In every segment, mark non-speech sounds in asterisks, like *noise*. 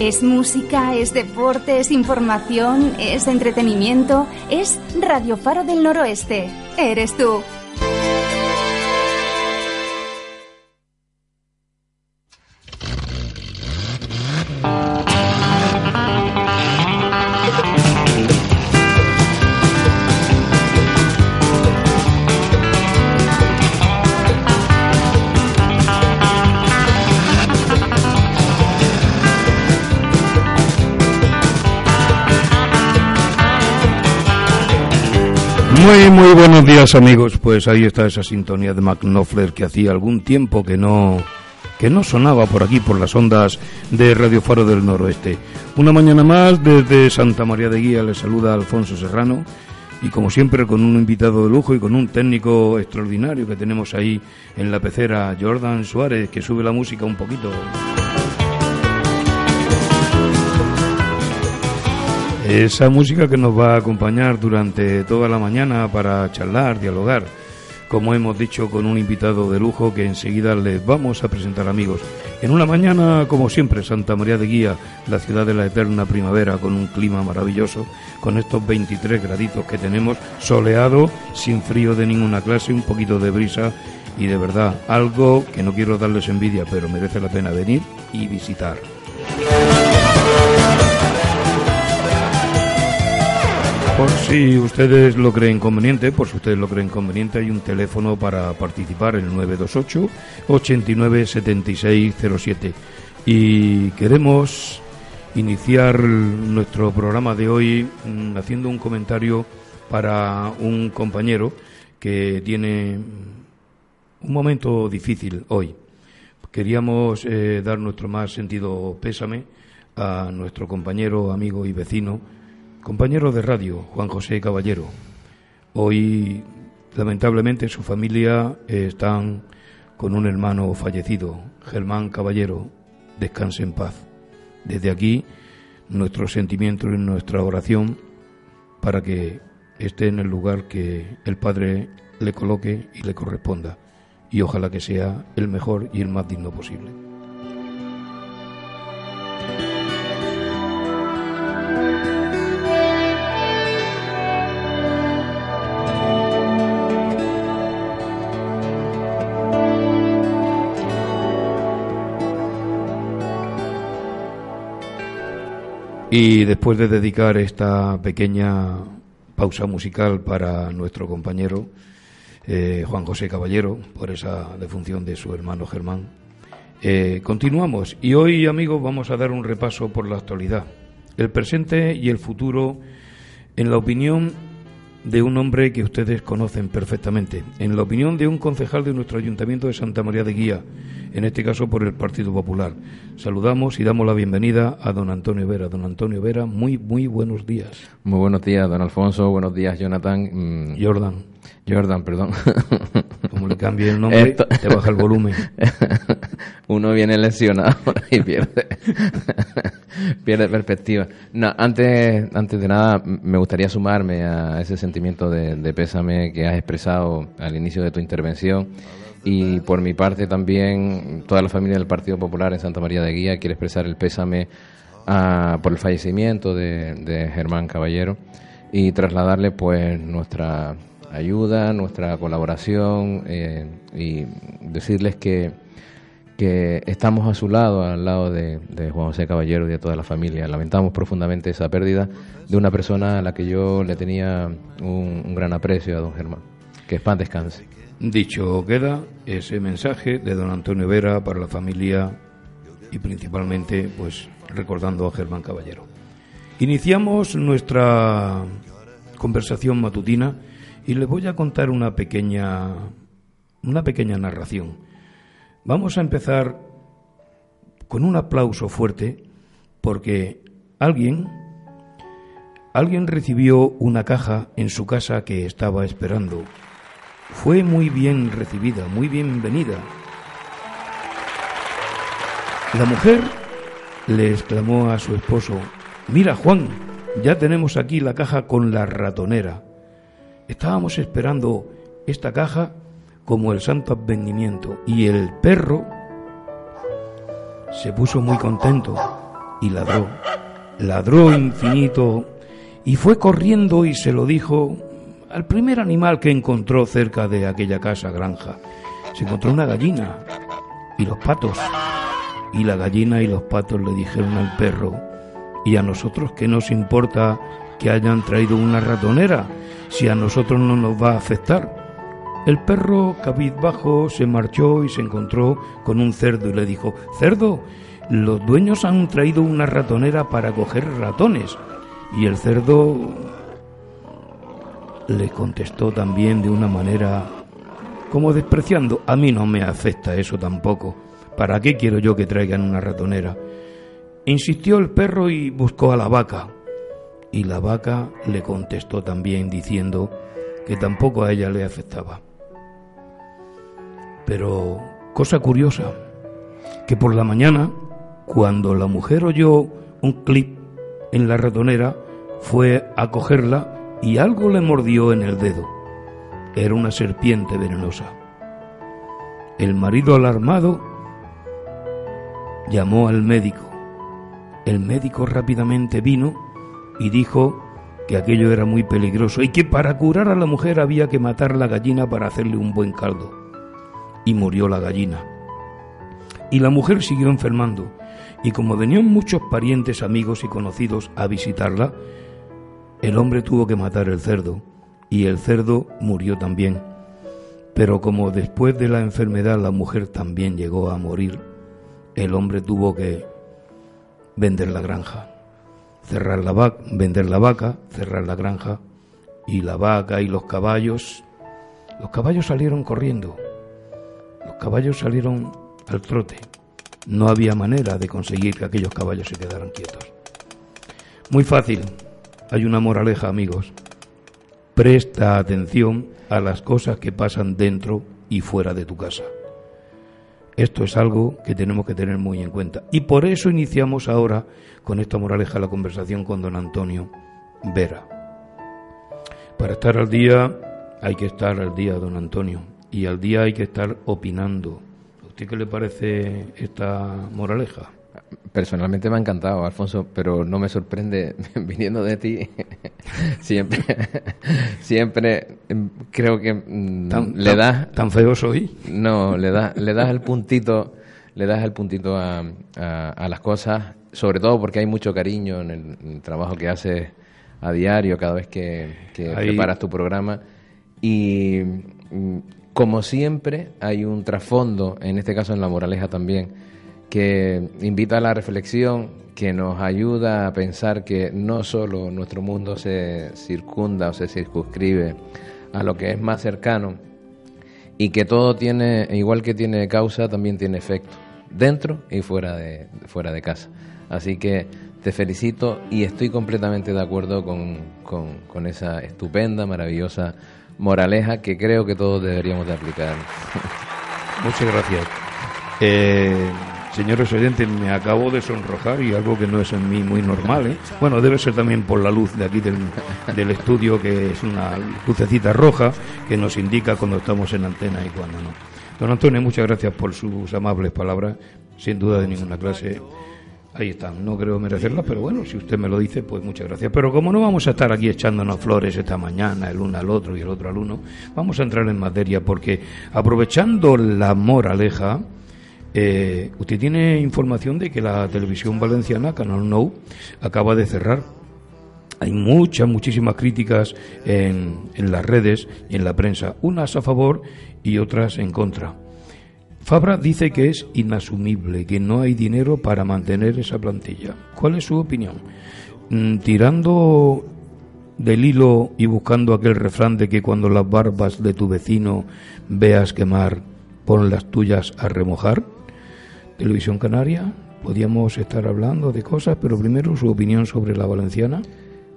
Es música, es deporte, es información, es entretenimiento, es Radio Faro del Noroeste. Eres tú. Días amigos. Pues ahí está esa sintonía de McNoffler que hacía algún tiempo que no, que no sonaba por aquí, por las ondas de Radio Faro del Noroeste. Una mañana más desde Santa María de Guía les saluda Alfonso Serrano y como siempre con un invitado de lujo y con un técnico extraordinario que tenemos ahí en la pecera, Jordan Suárez, que sube la música un poquito. Esa música que nos va a acompañar durante toda la mañana para charlar, dialogar, como hemos dicho, con un invitado de lujo que enseguida les vamos a presentar amigos. En una mañana, como siempre, Santa María de Guía, la ciudad de la eterna primavera, con un clima maravilloso, con estos 23 graditos que tenemos, soleado, sin frío de ninguna clase, un poquito de brisa y de verdad, algo que no quiero darles envidia, pero merece la pena venir y visitar. Por si ustedes lo creen conveniente, por si ustedes lo creen conveniente, hay un teléfono para participar, el 928 89 7607. Y queremos iniciar nuestro programa de hoy mm, haciendo un comentario para un compañero que tiene un momento difícil hoy. Queríamos eh, dar nuestro más sentido pésame a nuestro compañero, amigo y vecino, compañero de radio, Juan José Caballero. Hoy, lamentablemente, su familia eh, están con un hermano fallecido, Germán Caballero. Descanse en paz. Desde aquí, nuestro sentimiento y nuestra oración para que esté en el lugar que el Padre le coloque y le corresponda. Y ojalá que sea el mejor y el más digno posible. Y después de dedicar esta pequeña pausa musical para nuestro compañero eh, Juan José Caballero, por esa defunción de su hermano Germán, eh, continuamos. Y hoy, amigos, vamos a dar un repaso por la actualidad, el presente y el futuro, en la opinión de un hombre que ustedes conocen perfectamente, en la opinión de un concejal de nuestro Ayuntamiento de Santa María de Guía, en este caso por el Partido Popular. Saludamos y damos la bienvenida a don Antonio Vera. Don Antonio Vera, muy, muy buenos días. Muy buenos días, don Alfonso. Buenos días, Jonathan. Mm. Jordan. Jordan, perdón. *laughs* Como le cambie el nombre, te baja el volumen. *laughs* Uno viene lesionado *laughs* y pierde, pierde perspectiva. No, antes, antes de nada, me gustaría sumarme a ese sentimiento de, de pésame que has expresado al inicio de tu intervención. Y por mi parte también, toda la familia del Partido Popular en Santa María de Guía quiere expresar el pésame a, por el fallecimiento de, de Germán Caballero y trasladarle pues nuestra ayuda, nuestra colaboración eh, y decirles que, que estamos a su lado, al lado de, Juan José Caballero y de toda la familia. Lamentamos profundamente esa pérdida de una persona a la que yo le tenía un, gran aprecio a don Germán. Que es descanse. Dicho queda ese mensaje de don Antonio Vera para la familia y principalmente pues recordando a Germán Caballero. Iniciamos nuestra conversación matutina y les voy a contar una pequeña, una pequeña narración. Vamos a empezar con un aplauso fuerte porque alguien, alguien recibió una caja en su casa que estaba esperando. Fue muy bien recibida, muy bienvenida. La mujer le exclamó a su esposo, mira Juan, ya tenemos aquí la caja con la ratonera. Estábamos esperando esta caja como el santo advenimiento y el perro se puso muy contento y ladró, ladró infinito y fue corriendo y se lo dijo al primer animal que encontró cerca de aquella casa granja. Se encontró una gallina y los patos. Y la gallina y los patos le dijeron al perro, ¿y a nosotros qué nos importa que hayan traído una ratonera si a nosotros no nos va a afectar? El perro cabizbajo se marchó y se encontró con un cerdo y le dijo, Cerdo, los dueños han traído una ratonera para coger ratones. Y el cerdo le contestó también de una manera como despreciando, a mí no me afecta eso tampoco. ¿Para qué quiero yo que traigan una ratonera? Insistió el perro y buscó a la vaca. Y la vaca le contestó también diciendo que tampoco a ella le afectaba. Pero, cosa curiosa, que por la mañana, cuando la mujer oyó un clip en la ratonera, fue a cogerla y algo le mordió en el dedo. Era una serpiente venenosa. El marido alarmado llamó al médico. El médico rápidamente vino y dijo que aquello era muy peligroso y que para curar a la mujer había que matar la gallina para hacerle un buen caldo. Y murió la gallina. Y la mujer siguió enfermando, y como venían muchos parientes, amigos y conocidos a visitarla, el hombre tuvo que matar el cerdo y el cerdo murió también. Pero como después de la enfermedad la mujer también llegó a morir, el hombre tuvo que vender la granja, cerrar la vaca, vender la vaca, cerrar la granja y la vaca y los caballos, los caballos salieron corriendo, los caballos salieron al trote. No había manera de conseguir que aquellos caballos se quedaran quietos. Muy fácil, hay una moraleja, amigos. Presta atención a las cosas que pasan dentro y fuera de tu casa. Esto es algo que tenemos que tener muy en cuenta. Y por eso iniciamos ahora con esta moraleja la conversación con don Antonio Vera. Para estar al día hay que estar al día, don Antonio, y al día hay que estar opinando. ¿A usted qué le parece esta moraleja? Personalmente me ha encantado, Alfonso, pero no me sorprende *laughs* viniendo de ti. *laughs* siempre, *laughs* siempre em, creo que mm, le das tan feo soy. No, le das, le das el puntito, le das el puntito a, a, las cosas, sobre todo porque hay mucho cariño en el, trabajo que haces a diario cada vez que, preparas tu programa y mm, como siempre hay un trasfondo, en este caso en la moraleja también que invita a la reflexión, que nos ayuda a pensar que no solo nuestro mundo se circunda o se circunscribe a lo que es más cercano y que todo tiene, igual que tiene causa, también tiene efecto, dentro y fuera de, fuera de casa. Así que te felicito y estoy completamente de acuerdo con, con, esa estupenda, maravillosa moraleja que creo que todos deberíamos de aplicar. *laughs* Muchas gracias. Eh, Señores oyentes, me acabo de sonrojar y algo que no es en mí muy normal. ¿eh? Bueno, debe ser también por la luz de aquí del, del, estudio, que es una lucecita roja que nos indica cuando estamos en antena y cuando no. Don Antonio, muchas gracias por sus amables palabras, sin duda de ninguna clase. Ahí están, no creo merecerlas, pero bueno, si usted me lo dice, pues muchas gracias. Pero como no vamos a estar aquí echándonos flores esta mañana, el uno al otro y el otro al uno, vamos a entrar en materia porque aprovechando la moraleja, eh, usted tiene información de que la televisión valenciana, Canal Nou, acaba de cerrar. Hay muchas, muchísimas críticas en, en las redes y en la prensa, unas a favor y otras en contra. Fabra dice que es inasumible, que no hay dinero para mantener esa plantilla. ¿Cuál es su opinión? Mm, tirando del hilo y buscando aquel refrán de que cuando las barbas de tu vecino veas quemar, pon las tuyas a remojar. Televisión Canaria, podíamos estar hablando de cosas, pero primero su opinión sobre la valenciana.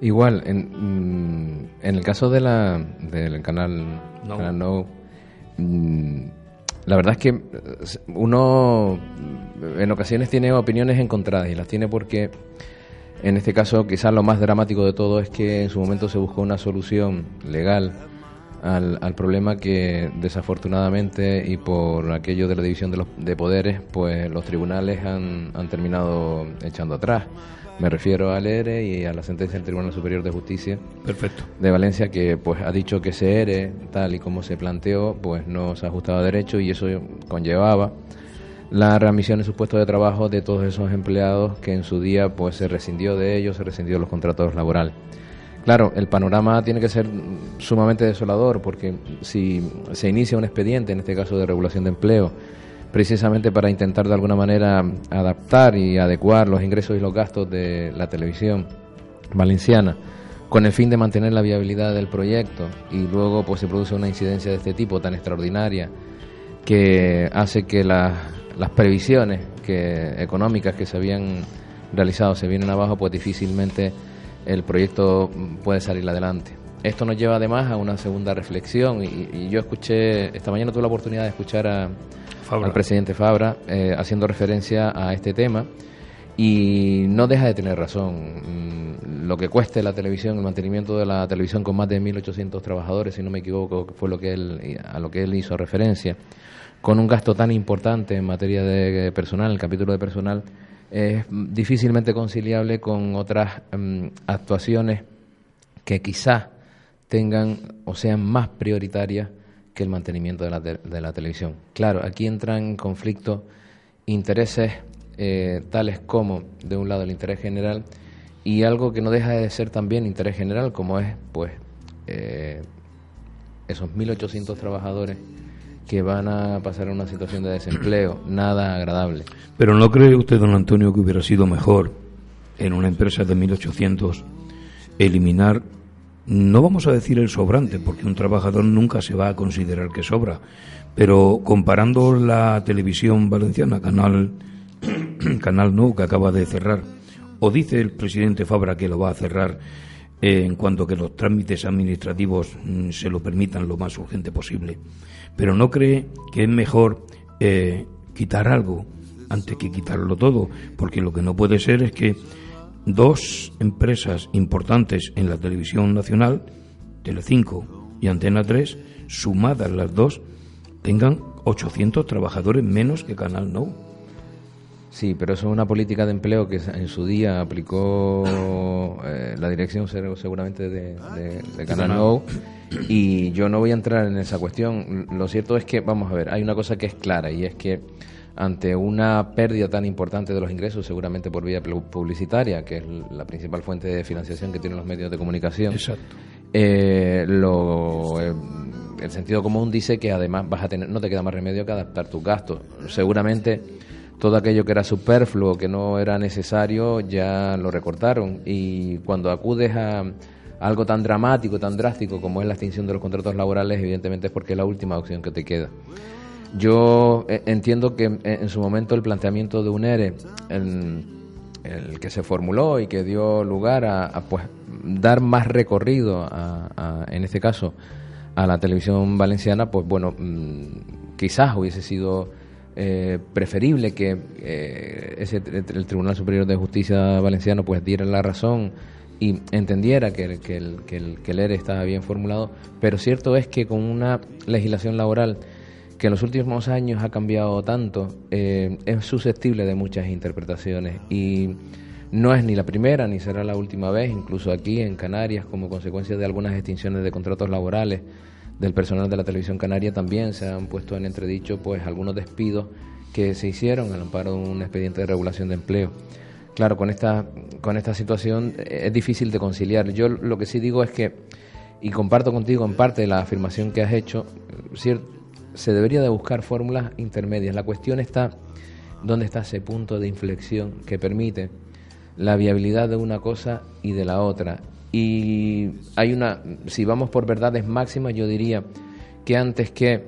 Igual, en, mm, en el caso de la, del canal No, mm, la verdad es que eh, uno en ocasiones tiene opiniones encontradas y las tiene porque en este caso quizás lo más dramático de todo es que en su momento se buscó una solución legal al, al problema que desafortunadamente y por aquello de la división de, los, de poderes pues los tribunales han, han terminado echando atrás. Me refiero al ERE y a la sentencia del Tribunal Superior de Justicia Perfecto. de Valencia que pues ha dicho que ese ERE, tal y como se planteó, pues no se ajustaba a derecho y eso conllevaba la readmisión en sus puestos de trabajo de todos esos empleados que en su día pues se rescindió de ellos, se rescindió de los contratos laborales. Claro, el panorama tiene que ser sumamente desolador porque si se inicia un expediente, en este caso de regulación de empleo, precisamente para intentar de alguna manera adaptar y adecuar los ingresos y los gastos de la televisión valenciana con el fin de mantener la viabilidad del proyecto y luego pues se produce una incidencia de este tipo tan extraordinaria que hace que las, previsiones que, económicas que se habían realizado se vienen abajo pues difícilmente el proyecto puede salir adelante. Esto nos lleva además a una segunda reflexión y, y yo escuché, esta mañana tuve la oportunidad de escuchar a, Fabra. al presidente Fabra eh, haciendo referencia a este tema y no deja de tener razón. Mm, Lo que cueste la televisión, el mantenimiento de la televisión con más de 1.800 trabajadores, si no me equivoco, fue lo que él, a lo que él hizo referencia, con un gasto tan importante en materia de personal, el capítulo de personal, es difícilmente conciliable con otras mm, actuaciones que quizás tengan o sean más prioritarias que el mantenimiento de la, de la televisión. Claro, aquí entran en conflicto intereses eh, tales como, de un lado, el interés general y algo que no deja de ser también interés general, como es, pues, eh, esos 1.800 trabajadores que van a pasar a una situación de desempleo, nada agradable. Pero ¿no cree usted, don Antonio, que hubiera sido mejor en una empresa de 1800 eliminar, no vamos a decir el sobrante, porque un trabajador nunca se va a considerar que sobra, pero comparando la televisión valenciana, Canal, *clears throat* Canal No, que acaba de cerrar, o dice el presidente Fabra que lo va a cerrar eh, en cuanto que los trámites administrativos mm, se lo permitan lo más urgente posible. Pero no cree que es mejor eh, quitar algo antes que quitarlo todo, porque lo que no puede ser es que dos empresas importantes en la televisión nacional, Telecinco y Antena 3, sumadas las dos, tengan 800 trabajadores menos que Canal No. Sí, pero eso es una política de empleo que en su día aplicó eh, la dirección se- seguramente de, de- de Canal No y yo no voy a entrar en esa cuestión. Lo cierto es que, vamos a ver, hay una cosa que es clara y es que ante una pérdida tan importante de los ingresos, seguramente por vía publicitaria, que es la principal fuente de financiación que tienen los medios de comunicación, Exacto. eh, lo, eh, el sentido común dice que además vas a tener, no te queda más remedio que adaptar tus gastos. Seguramente todo aquello que era superfluo, que no era necesario, ya lo recortaron. Y cuando acudes a algo tan dramático, tan drástico como es la extinción de los contratos laborales, evidentemente es porque es la última opción que te queda. Yo eh, entiendo que en, su momento el planteamiento de un ERE, el, el que se formuló y que dio lugar a, pues dar más recorrido, a, a, en este caso, a la televisión valenciana, pues bueno, mmm, quizás hubiese sido eh, preferible que eh, ese, el Tribunal Superior de Justicia valenciano pues diera la razón y entendiera que, el, que, el, que el ERE estaba bien formulado, pero cierto es que con una legislación laboral que en los últimos años ha cambiado tanto, eh, es susceptible de muchas interpretaciones y no es ni la primera ni será la última vez, incluso aquí en Canarias, como consecuencia de algunas extinciones de contratos laborales del personal de la televisión canaria, también se han puesto en entredicho pues algunos despidos que se hicieron al amparo de un expediente de regulación de empleo. Claro, con esta, con esta situación es difícil de conciliar. Yo lo que sí digo es que, y comparto contigo en parte la afirmación que has hecho, cierto, se debería de buscar fórmulas intermedias. La cuestión está dónde está ese punto de inflexión que permite la viabilidad de una cosa y de la otra. Y hay una, si vamos por verdades máximas, yo diría que antes que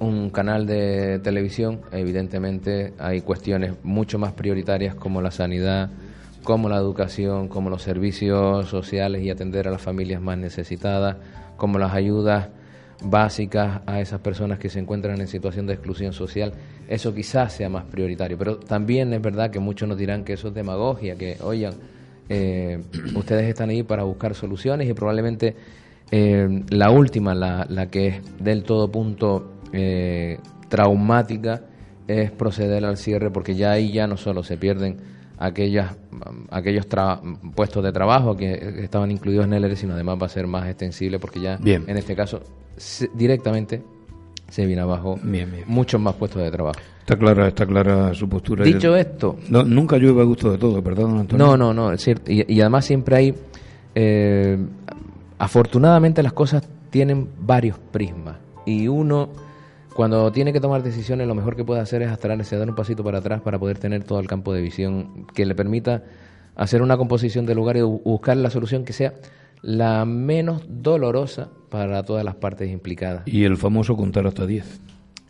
un canal de televisión, evidentemente hay cuestiones mucho más prioritarias como la sanidad, como la educación, como los servicios sociales y atender a las familias más necesitadas, como las ayudas básicas a esas personas que se encuentran en situación de exclusión social, eso quizás sea más prioritario. Pero también es verdad que muchos nos dirán que eso es demagogia, que, oigan, eh, *clears throat* ustedes están ahí para buscar soluciones y probablemente eh, la última, la, la, que es del todo punto eh, traumática, es proceder al cierre porque ya ahí ya no solo se pierden aquellas, aquellos puestos de trabajo que estaban incluidos en el ERE, sino además va a ser más extensible porque ya en este caso directamente se viene abajo muchos más puestos de trabajo. Está clara, está clara su postura. Dicho esto... No, nunca llueve a gusto de todo, ¿verdad, Antonio? No, no, no, es cierto. Y, además siempre hay... Eh, afortunadamente las cosas tienen varios prismas. Y uno, cuando tiene que tomar decisiones, lo mejor que puede hacer es hasta dar un pasito para atrás para poder tener todo el campo de visión que le permita hacer una composición del lugar y buscar la solución que sea la menos dolorosa para todas las partes implicadas. Y el famoso contar hasta 10.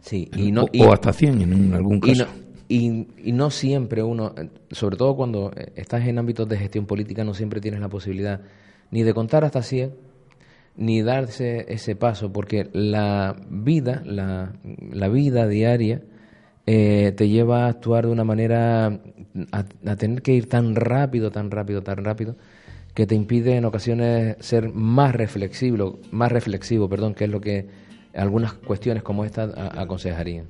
Sí, y no, o, hasta 100 en algún caso. Y no, y, no siempre uno, sobre todo cuando estás en ámbitos de gestión política, no siempre tienes la posibilidad ni de contar hasta 100, ni darse ese paso, porque la vida, la, la vida diaria, eh, te lleva a actuar de una manera, a, tener que ir tan rápido, tan rápido, tan rápido, que te impide en ocasiones ser más reflexivo, más reflexivo, perdón, que es lo que algunas cuestiones como esta aconsejarían.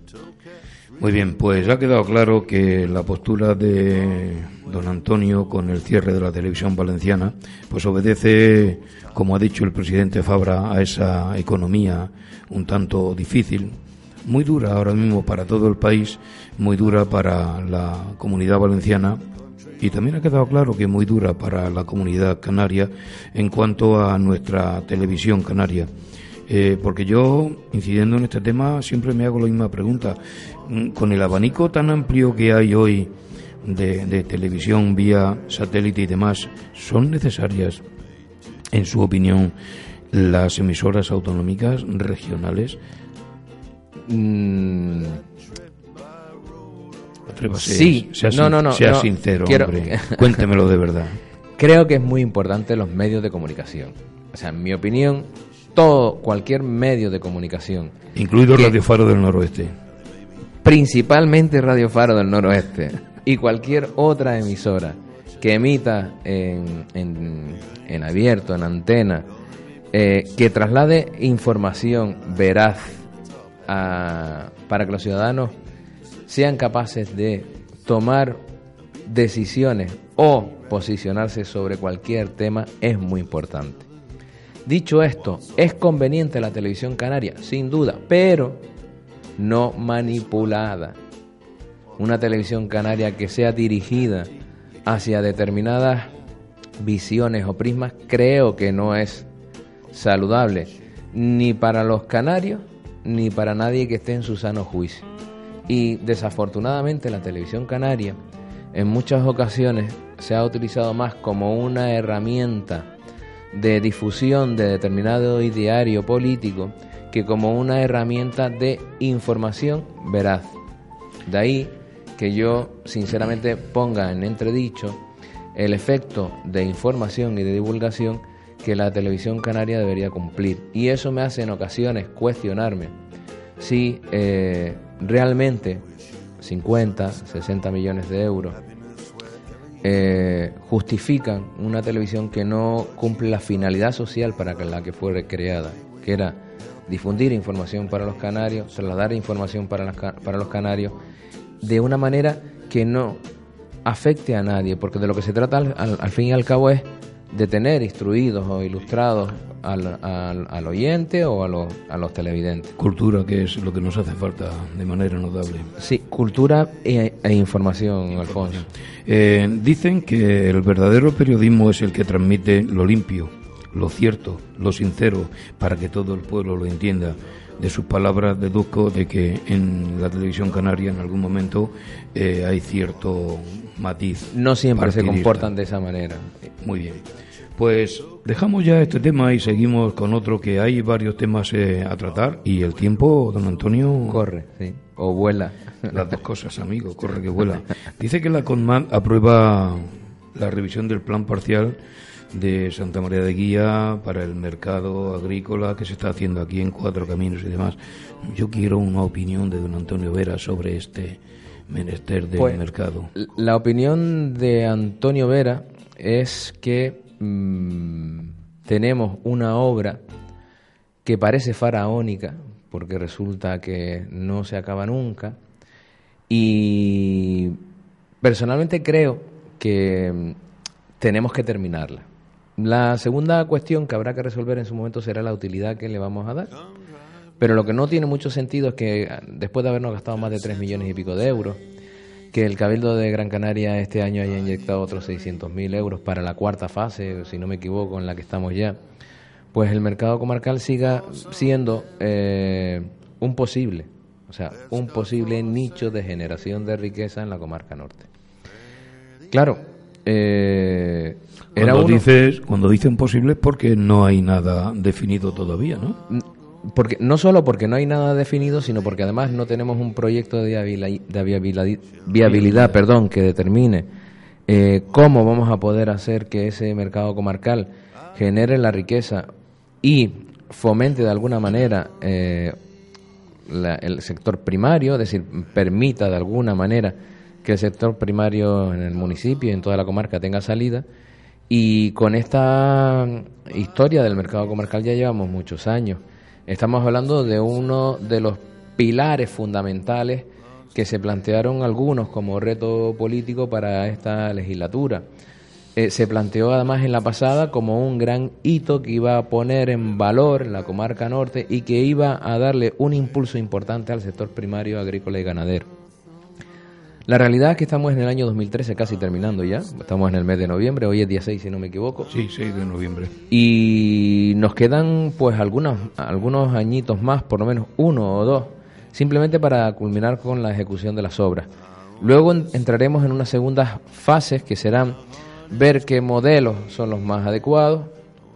Muy bien, pues ha quedado claro que la postura de don Antonio con el cierre de la televisión valenciana, pues obedece, como ha dicho el presidente Fabra, a esa economía un tanto difícil, muy dura ahora mismo para todo el país, muy dura para la comunidad valenciana y también ha quedado claro que muy dura para la comunidad canaria en cuanto a nuestra televisión canaria. Eh, porque yo, incidiendo en este tema, siempre me hago la misma pregunta. Mm, con el abanico tan amplio que hay hoy de, televisión vía satélite y demás, ¿son necesarias, en su opinión, las emisoras autonómicas regionales? Mm, sí, sea, no, no, no, sea sincero, hombre. Cuéntemelo de verdad. *laughs* Creo que es muy importante los medios de comunicación. O sea, en mi opinión, todo, cualquier medio de comunicación. Incluido Radio Faro del Noroeste. Principalmente Radio Faro del Noroeste. Y cualquier otra emisora que emita en, en, abierto, en antena, eh, que traslade información veraz para que los ciudadanos sean capaces de tomar decisiones o posicionarse sobre cualquier tema es muy importante. Dicho esto, ¿es conveniente la televisión canaria? Sin duda, pero no manipulada. Una televisión canaria que sea dirigida hacia determinadas visiones o prismas creo que no es saludable ni para los canarios ni para nadie que esté en su sano juicio. Y desafortunadamente la televisión canaria en muchas ocasiones se ha utilizado más como una herramienta de difusión de determinado ideario político que como una herramienta de información veraz. De ahí que yo sinceramente ponga en entredicho el efecto de información y de divulgación que la televisión canaria debería cumplir. Y eso me hace en ocasiones cuestionarme si eh, realmente 50, 60 millones de euros eh, justifican una televisión que no cumple la finalidad social para la que fue creada, que era difundir información para los canarios, trasladar información para, para los canarios, de una manera que no afecte a nadie, porque de lo que se trata al fin y al cabo es de tener instruidos o ilustrados al, al, oyente o a los, a los televidentes. Cultura, que es lo que nos hace falta de manera notable. Sí, cultura e, e información, Alfonso. Eh, dicen que el verdadero periodismo es el que transmite lo limpio, lo cierto, lo sincero, para que todo el pueblo lo entienda. De sus palabras deduzco de que en la televisión canaria en algún momento eh, hay cierto matiz. No siempre se comportan de esa manera. Muy bien. Pues dejamos ya este tema y seguimos con otro que hay varios temas eh, a tratar y el tiempo, don Antonio... Corre, sí, o vuela. Las dos cosas, amigo, corre que vuela. *laughs* Dice que la CONMAN aprueba la revisión del plan parcial de Santa María de Guía para el mercado agrícola que se está haciendo aquí en Cuatro Caminos y demás. Yo quiero una opinión de don Antonio Vera sobre este menester del Pues, mercado. La opinión de Antonio Vera es que mm, tenemos una obra que parece faraónica, porque resulta que no se acaba nunca, y personalmente creo que mm, tenemos que terminarla. La segunda cuestión que habrá que resolver en su momento será la utilidad que le vamos a dar. Pero lo que no tiene mucho sentido es que después de habernos gastado más de 3 millones y pico de euros, que el Cabildo de Gran Canaria este año haya inyectado otros 600.000 euros para la cuarta fase, si no me equivoco, en la que estamos ya, pues el mercado comarcal siga siendo eh, un posible, o sea, un posible nicho de generación de riqueza en la comarca norte. Claro, eh, era Cuando, uno- dices, cuando dicen posible es porque no hay nada definido todavía, ¿no? Porque, no solo porque no hay nada definido, sino porque además no tenemos un proyecto de, viabili- de viabilidad, viabilidad perdón, que determine eh, cómo vamos a poder hacer que ese mercado comarcal genere la riqueza y fomente de alguna manera eh, la- el sector primario, es decir, permita de alguna manera que el sector primario en el municipio y en toda la comarca tenga salida. Y con esta historia del mercado comarcal ya llevamos muchos años. Estamos hablando de uno de los pilares fundamentales que se plantearon algunos como reto político para esta legislatura. Eh, se planteó además en la pasada como un gran hito que iba a poner en valor la comarca norte y que iba a darle un impulso importante al sector primario agrícola y ganadero. La realidad es que estamos en el año 2013 casi terminando ya, estamos en el mes de noviembre, hoy es día 6 si no me equivoco, Sí, 6 de noviembre. y nos quedan pues algunos, algunos añitos más, por lo menos uno o dos, simplemente para culminar con la ejecución de las obras. Luego en- entraremos en unas segundas fases que serán ver qué modelos son los más adecuados,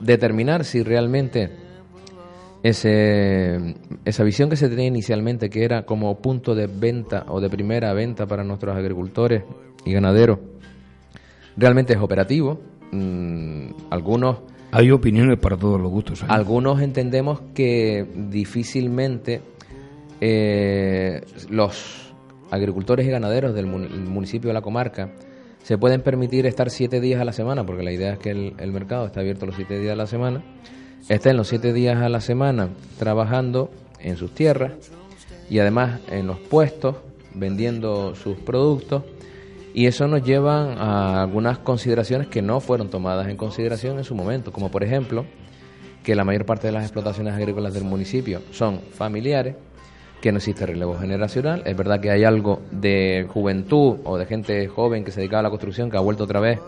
determinar si realmente ese, esa visión que se tenía inicialmente, que era como punto de venta o de primera venta para nuestros agricultores y ganaderos, realmente es operativo. Mm, algunos Hay opiniones para todos los gustos. ¿eh? algunos entendemos que difícilmente eh, los agricultores y ganaderos del mun- municipio de la comarca se pueden permitir estar siete días a la semana, porque la idea es que el, el mercado está abierto los siete días a la semana, estén los siete días a la semana trabajando en sus tierras y además en los puestos vendiendo sus productos y eso nos lleva a algunas consideraciones que no fueron tomadas en consideración en su momento, como por ejemplo que la mayor parte de las explotaciones agrícolas del municipio son familiares, que no existe relevo generacional. Es verdad que hay algo de juventud o de gente joven que se dedicaba a la construcción que ha vuelto otra vez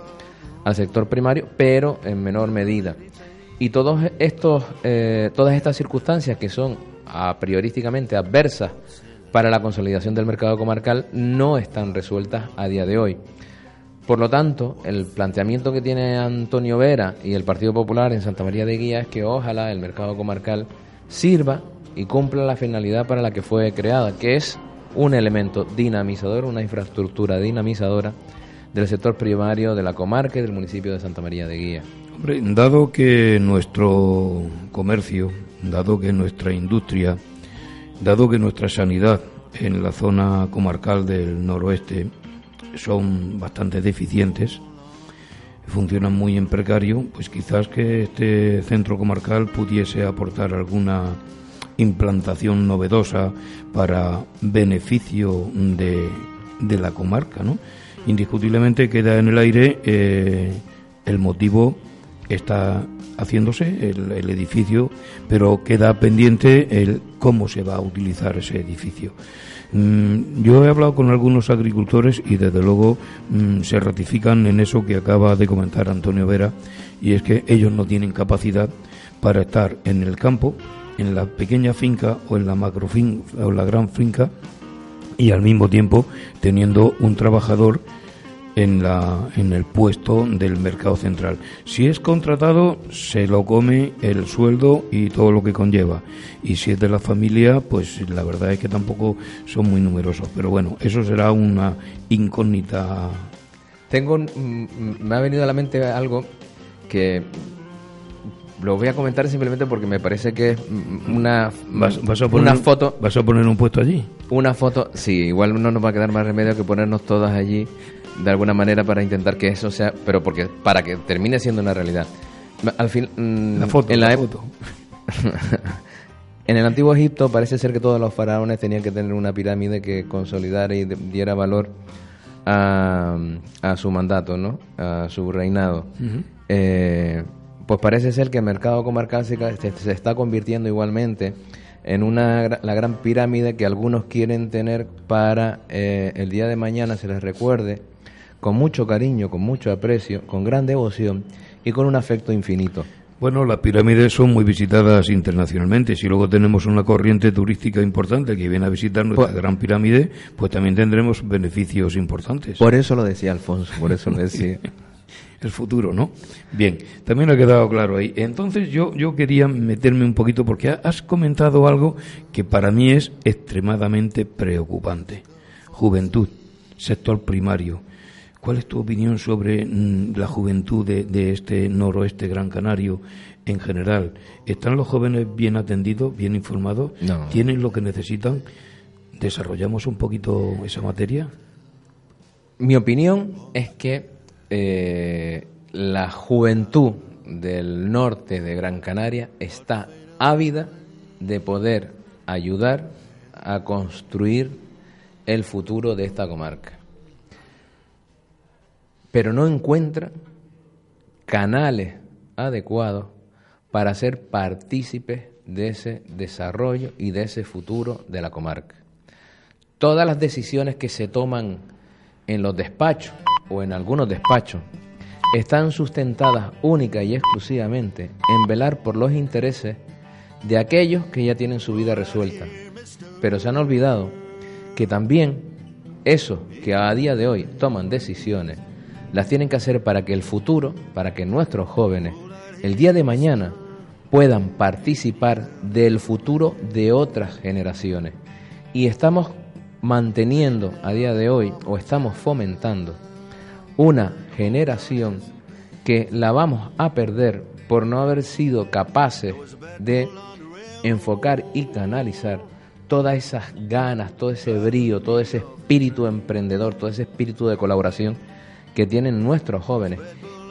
al sector primario, pero en menor medida. Y todos estos, eh, todas estas circunstancias que son a priorísticamente adversas para la consolidación del mercado comarcal no están resueltas a día de hoy. Por lo tanto, el planteamiento que tiene Antonio Vera y el Partido Popular en Santa María de Guía es que ojalá el mercado comarcal sirva y cumpla la finalidad para la que fue creada, que es un elemento dinamizador, una infraestructura dinamizadora del sector primario de la comarca y del municipio de Santa María de Guía. Hombre, dado que nuestro comercio, dado que nuestra industria, dado que nuestra sanidad en la zona comarcal del noroeste son bastante deficientes, funcionan muy en precario, pues quizás que este centro comarcal pudiese aportar alguna implantación novedosa para beneficio de, de la comarca, ¿no? Indiscutiblemente queda en el aire eh, el motivo está haciéndose el, edificio, pero queda pendiente el cómo se va a utilizar ese edificio. Mm, yo he hablado con algunos agricultores y desde luego mm, se ratifican en eso que acaba de comentar Antonio Vera y es que ellos no tienen capacidad para estar en el campo, en la pequeña finca o en la macrofin o en la gran finca y al mismo tiempo teniendo un trabajador en, la, en el puesto del mercado central. Si es contratado, se lo come el sueldo y todo lo que conlleva. Y si es de la familia, pues la verdad es que tampoco son muy numerosos. Pero bueno, eso será una incógnita. Tengo, me ha venido a la mente algo que lo voy a comentar simplemente porque me parece que es una, ¿Vas, a poner, una foto. ¿Vas a poner un puesto allí? Una foto, sí, igual no nos va a quedar más remedio que ponernos todas allí de alguna manera para intentar que eso sea, pero porque para que termine siendo una realidad. Al fin, mm, la foto, en la, foto. *laughs* en el antiguo Egipto parece ser que todos los faraones tenían que tener una pirámide que consolidara y diera valor a, a su mandato, ¿no? A su reinado. eh, pues parece ser que el mercado comarcal se, se está convirtiendo igualmente en una, la gran pirámide que algunos quieren tener para eh, el día de mañana se les recuerde con mucho cariño, con mucho aprecio, con gran devoción y con un afecto infinito. Bueno, las pirámides son muy visitadas internacionalmente. Si luego tenemos una corriente turística importante que viene a visitar nuestra pues gran pirámide, pues también tendremos beneficios importantes. Por eso lo decía Alfonso, por eso lo decía. *laughs* el futuro, ¿no? Bien, también ha quedado claro ahí. Entonces yo, yo quería meterme un poquito porque has comentado algo que para mí es extremadamente preocupante. Juventud, sector primario. ¿Cuál es tu opinión sobre mm, la juventud de, este noroeste gran canario en general? ¿Están los jóvenes bien atendidos, bien informados? ¿Tienen lo que necesitan? ¿Desarrollamos un poquito esa materia? Mi opinión es que eh, la juventud del norte de Gran Canaria está ávida de poder ayudar a construir el futuro de esta comarca. Pero no encuentra canales adecuados para ser partícipes de ese desarrollo y de ese futuro de la comarca. Todas las decisiones que se toman en los despachos o en algunos despachos están sustentadas única y exclusivamente en velar por los intereses de aquellos que ya tienen su vida resuelta. Pero se han olvidado que también esos que a día de hoy toman decisiones las tienen que hacer para que el futuro, para que nuestros jóvenes, el día de mañana, puedan participar del futuro de otras generaciones. Y estamos manteniendo a día de hoy, o estamos fomentando, una generación que la vamos a perder por no haber sido capaces de enfocar y canalizar todas esas ganas, todo ese brío, todo ese espíritu emprendedor, todo ese espíritu de colaboración que tienen nuestros jóvenes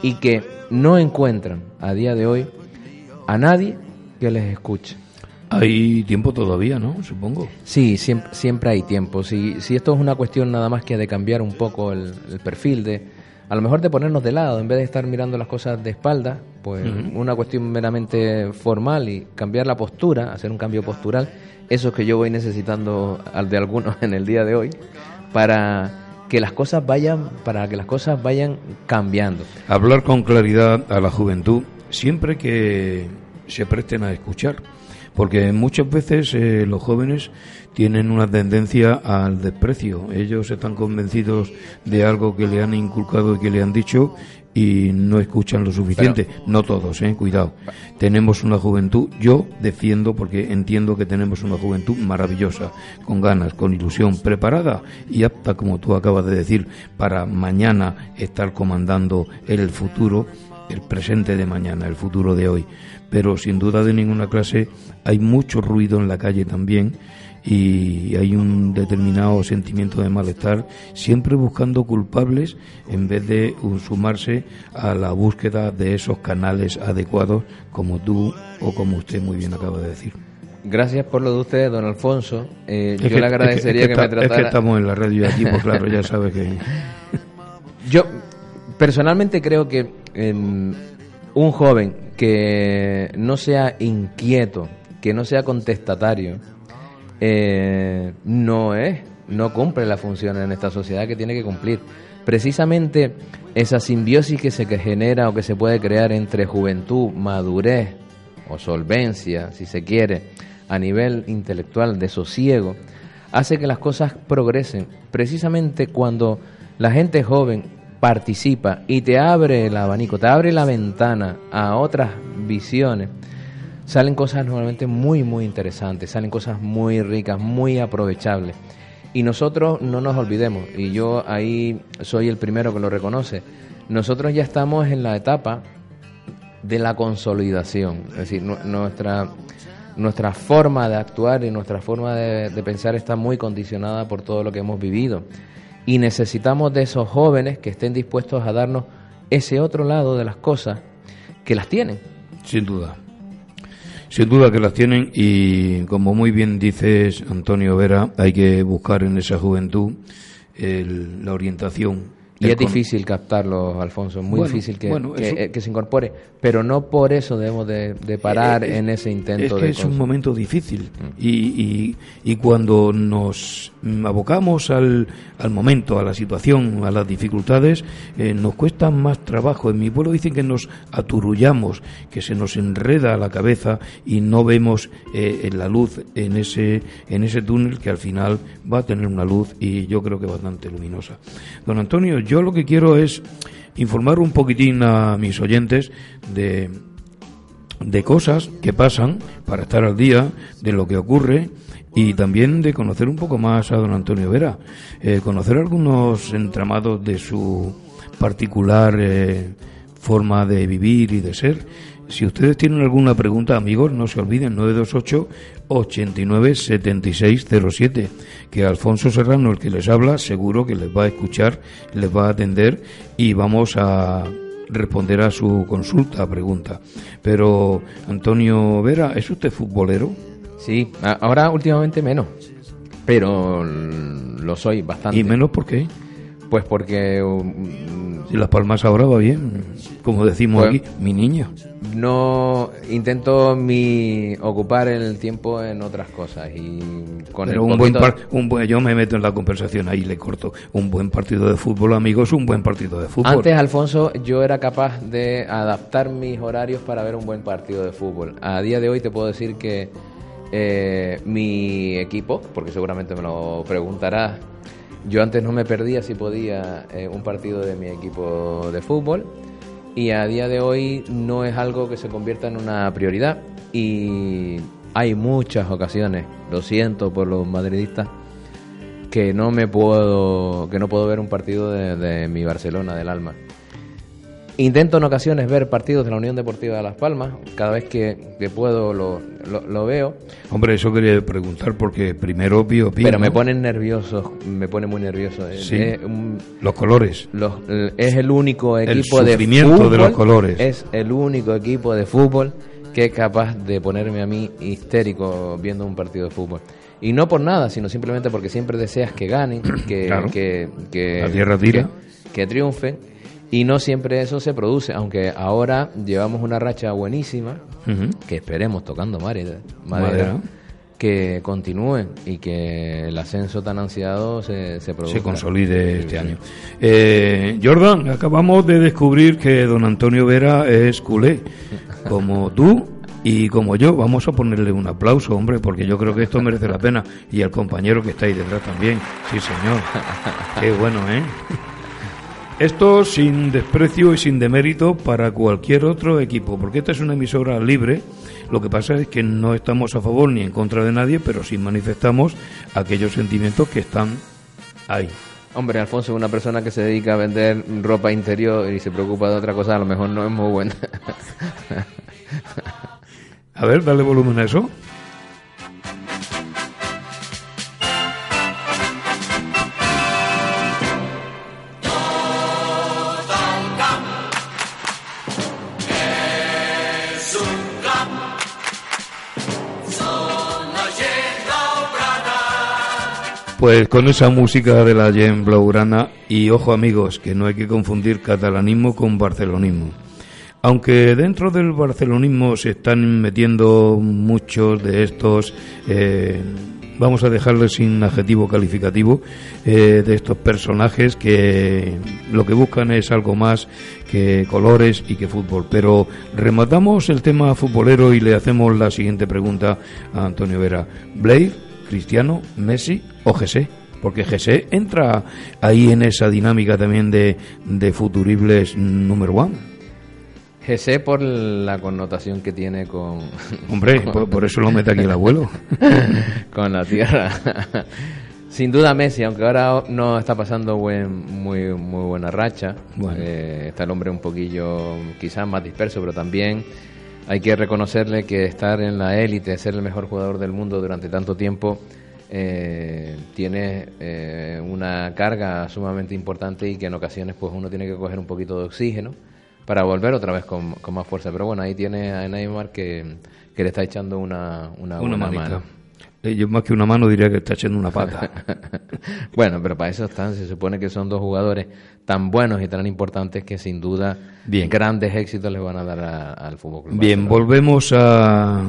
y que no encuentran a día de hoy a nadie que les escuche. Hay tiempo todavía, ¿no? Supongo. Sí, siempre, siempre hay tiempo. Si, si esto es una cuestión nada más que de cambiar un poco el, perfil, de a lo mejor de ponernos de lado, en vez de estar mirando las cosas de espalda, pues una cuestión meramente formal y cambiar la postura, hacer un cambio postural, eso es que yo voy necesitando al de algunos *laughs* en el día de hoy, para que las cosas vayan, para que las cosas vayan cambiando. Hablar con claridad a la juventud siempre que se presten a escuchar porque muchas veces eh, los jóvenes tienen una tendencia al desprecio. Ellos están convencidos de algo que le han inculcado y que le han dicho y no escuchan lo suficiente. no todos, eh, cuidado. Tenemos una juventud, yo defiendo porque entiendo que tenemos una juventud maravillosa, con ganas, con ilusión, preparada y apta, como tú acabas de decir, para mañana estar comandando el futuro, el presente de mañana, el futuro de hoy pero sin duda de ninguna clase hay mucho ruido en la calle también y hay un determinado sentimiento de malestar, siempre buscando culpables en vez de sumarse a la búsqueda de esos canales adecuados como tú o como usted muy bien acaba de decir. Gracias por lo de usted, don Alfonso. Eh, yo le agradecería que, me tratara... Es que estamos en la radio aquí, pues claro, ya *laughs* sabe que... yo personalmente creo que un joven que no sea inquieto, que no sea contestatario, eh, no es, no cumple la función en esta sociedad que tiene que cumplir. Precisamente esa simbiosis que se genera o que se puede crear entre juventud, madurez o solvencia, si se quiere, a nivel intelectual de sosiego, hace que las cosas progresen. Precisamente cuando la gente joven participa y te abre el abanico, te abre la ventana a otras visiones, salen cosas normalmente muy, muy interesantes, salen cosas muy ricas, muy aprovechables. Y nosotros no nos olvidemos, y yo ahí soy el primero que lo reconoce, nosotros ya estamos en la etapa de la consolidación, es decir, nuestra, nuestra forma de actuar y nuestra forma de, de pensar está muy condicionada por todo lo que hemos vivido. Y necesitamos de esos jóvenes que estén dispuestos a darnos ese otro lado de las cosas que las tienen. Sin duda. Sin duda que las tienen y como muy bien dices Antonio Vera, hay que buscar en esa juventud la orientación y es difícil captarlo, Alfonso, muy difícil que, eh, que, se incorpore, pero no por eso debemos de, parar en ese intento. Es que es un momento difícil mm. y, y, cuando nos abocamos al, al, momento, a la situación, a las dificultades, eh, nos cuesta más trabajo. En mi pueblo dicen que nos aturullamos, que se nos enreda la cabeza y no vemos eh, la luz en ese, en ese túnel que al final va a tener una luz y yo creo que bastante luminosa. Don Antonio, yo lo que quiero es informar un poquitín a mis oyentes de, de cosas que pasan para estar al día de lo que ocurre y también de conocer un poco más a don Antonio Vera, eh, conocer algunos entramados de su particular eh, forma de vivir y de ser si ustedes tienen alguna pregunta, amigos, no se olviden, 928 89 76 07, que Alfonso Serrano, el que les habla, seguro que les va a escuchar, les va a atender y vamos a responder a su consulta, pregunta. Pero, Antonio Vera, ¿es usted futbolero? Sí, ahora últimamente menos, pero lo soy bastante. ¿Y menos por qué? Pues porque... Um, si Las Palmas ahora va bien, como decimos pues aquí, mi niño. No intento mi ocupar el tiempo en otras cosas y con Pero un, buen un buen yo me meto en la conversación ahí le corto. Un buen partido de fútbol amigos un buen partido de fútbol. Antes Alfonso yo era capaz de adaptar mis horarios para ver un buen partido de fútbol. A día de hoy te puedo decir que eh, mi equipo porque seguramente me lo preguntarás yo antes no me perdía si podía eh, un partido de mi equipo de fútbol y a día de hoy no es algo que se convierta en una prioridad y hay muchas ocasiones, lo siento por los madridistas, que no me puedo, que no puedo ver un partido de mi Barcelona del alma. Intento en ocasiones ver partidos de la Unión Deportiva de Las Palmas, cada vez que, puedo lo, lo, veo. Hombre, eso quería preguntar porque primero pío pío. Pero me ponen nervioso, me pone muy nervioso. Sí, los colores. es el único equipo el sufrimiento de, los colores. Es el único equipo de fútbol que es capaz de ponerme a mí histérico viendo un partido de fútbol. Y no por nada, sino simplemente porque siempre deseas que ganen, que, que, que, la tierra tira. que, que triunfen y no siempre eso se produce, aunque ahora llevamos una racha buenísima, que esperemos tocando madera, madera, que continúe y que el ascenso tan ansiado se, se produzca. Se consolide este año. Eh, Jordan, acabamos de descubrir que don Antonio Vera es culé, como *laughs* tú y como yo, vamos a ponerle un aplauso, hombre, porque yo creo que esto merece la pena. Y al compañero que está ahí detrás también. Sí, señor. Qué bueno, ¿eh? Esto sin desprecio y sin demérito para cualquier otro equipo, porque esta es una emisora libre. Lo que pasa es que no estamos a favor ni en contra de nadie, pero sí manifestamos aquellos sentimientos que están ahí. Hombre, Alfonso, una persona que se dedica a vender ropa interior y se preocupa de otra cosa, a lo mejor no es muy buena. a ver, dale volumen a eso. Pues con esa música de la Jen Blaugrana y ojo amigos, que no hay que confundir catalanismo con barcelonismo. Aunque dentro del barcelonismo se están metiendo muchos de estos, eh, vamos a dejarles sin adjetivo calificativo, eh, de estos personajes que lo que buscan es algo más que colores y que fútbol. Pero rematamos el tema futbolero y le hacemos la siguiente pregunta a Antonio Vera. Blair Cristiano, Messi o José. porque GC entra ahí en esa dinámica también de, de futuribles número one. GC por la connotación que tiene con... *laughs* Hombre, por, eso lo mete aquí el abuelo. *laughs* con la tierra. *laughs* Sin duda Messi, aunque ahora no está pasando buen, muy, muy buena racha, eh, está el hombre un poquillo quizás más disperso, pero también hay que reconocerle que estar en la élite, ser el mejor jugador del mundo durante tanto tiempo, eh, tiene eh, una carga sumamente importante y que en ocasiones pues uno tiene que coger un poquito de oxígeno para volver otra vez con, más fuerza. Pero bueno, ahí tiene a Neymar que, que le está echando una, una, una mano. Eh, yo más que una mano diría que está echando una pata. *laughs* bueno, pero para eso están, se supone que son dos jugadores tan buenos y tan importantes que sin duda grandes éxitos les van a dar al fútbol. Bien, volvemos a,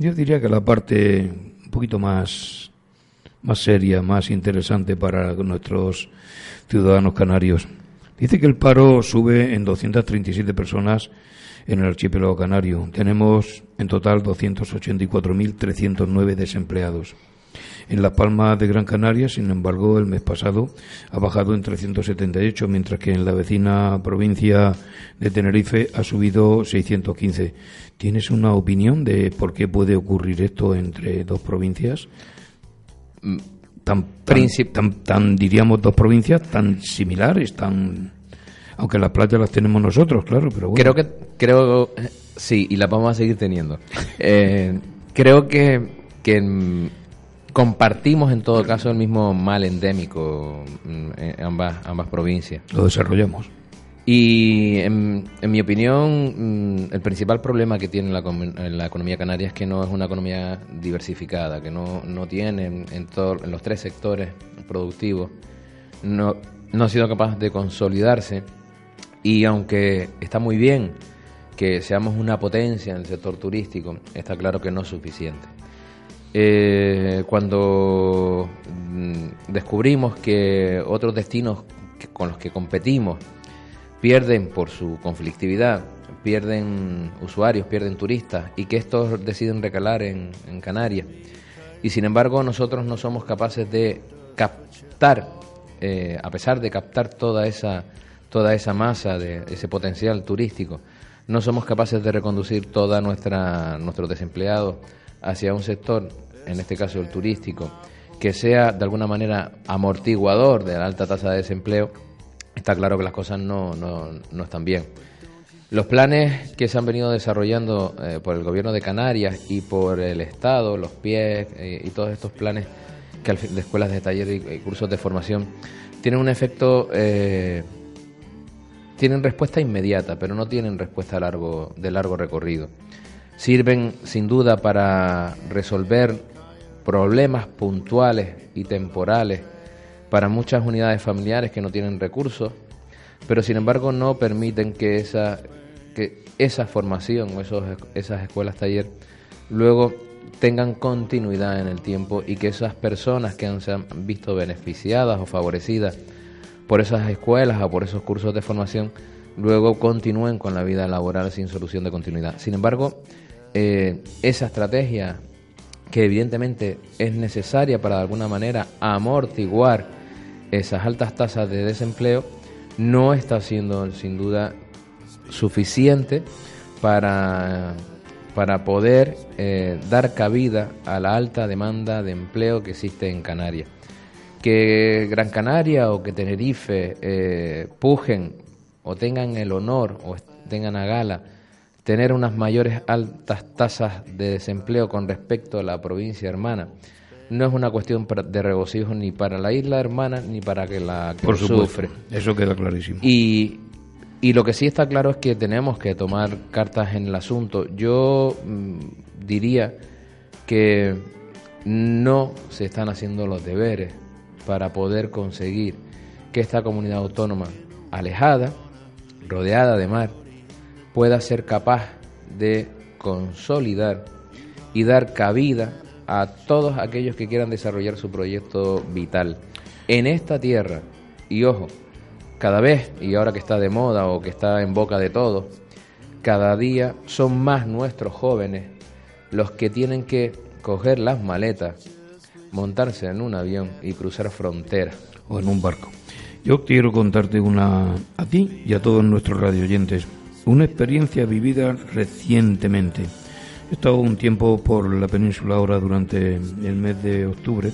yo diría que la parte un poquito más, más seria, más interesante para nuestros ciudadanos canarios. Dice que el paro sube en 237 personas en el archipiélago canario. Tenemos en total 284.309 desempleados. En La Palma de Gran Canaria, sin embargo, el mes pasado ha bajado en 378, mientras que en la vecina provincia de Tenerife ha subido 615. ¿Tienes una opinión de por qué puede ocurrir esto entre dos provincias? Mm, tan, tan, tan diríamos, dos provincias tan similares, tan aunque las playas las tenemos nosotros, claro, pero Creo que, creo, sí, y las vamos a seguir teniendo. Eh, creo que, que compartimos en todo caso el mismo mal endémico mm, en ambas, ambas provincias. Lo desarrollamos. Y en, mi opinión, mm, el principal problema que tiene la, la, economía canaria es que no es una economía diversificada, que no, no tiene en, en los tres sectores productivos, no, no ha sido capaz de consolidarse y aunque está muy bien que seamos una potencia en el sector turístico, está claro que no es suficiente. Eh, cuando mm, descubrimos que otros destinos con los que competimos pierden por su conflictividad, pierden usuarios, pierden turistas y que estos deciden recalar en, Canarias. Y sin embargo nosotros no somos capaces de captar, eh, a pesar de captar toda esa toda esa masa de ese potencial turístico, no somos capaces de reconducir toda nuestra nuestros desempleados hacia un sector, en este caso el turístico, que sea de alguna manera amortiguador de la alta tasa de desempleo, está claro que las cosas no, no, están bien. Los planes que se han venido desarrollando eh, por el gobierno de Canarias y por el Estado, los pies eh, y todos estos planes que de escuelas de taller y, cursos de formación tienen un efecto eh, tienen respuesta inmediata, pero no tienen respuesta de largo recorrido. Sirven sin duda para resolver problemas puntuales y temporales para muchas unidades familiares que no tienen recursos, pero sin embargo no permiten que esa, que esa formación o esos, esas escuelas taller luego tengan continuidad en el tiempo y que esas personas que han, se han visto beneficiadas o favorecidas por esas escuelas o por esos cursos de formación luego continúen con la vida laboral sin solución de continuidad. Sin embargo, eh, esa estrategia que evidentemente es necesaria para de alguna manera amortiguar esas altas tasas de desempleo, no está siendo sin duda suficiente para, para poder eh, dar cabida a la alta demanda de empleo que existe en Canarias que Gran Canaria o que Tenerife eh, pujen o tengan el honor o tengan a gala tener unas mayores altas tasas de desempleo con respecto a la provincia hermana no es una cuestión de regocijo ni para la isla hermana ni para que la que Por sufre. Eso queda clarísimo. Y, y lo que sí está claro es que tenemos que tomar cartas en el asunto. Yo mm, diría que no se están haciendo los deberes para poder conseguir que esta comunidad autónoma alejada, rodeada de mar, pueda ser capaz de consolidar y dar cabida a todos aquellos que quieran desarrollar su proyecto vital en esta tierra. Y ojo, cada vez, y ahora que está de moda o que está en boca de todos, cada día son más nuestros jóvenes los que tienen que coger las maletas montarse en un avión y cruzar frontera. O en un barco. Yo quiero contarte una a ti y a todos nuestros radioyentes, una experiencia vivida recientemente. He estado un tiempo por la península ahora durante el mes de octubre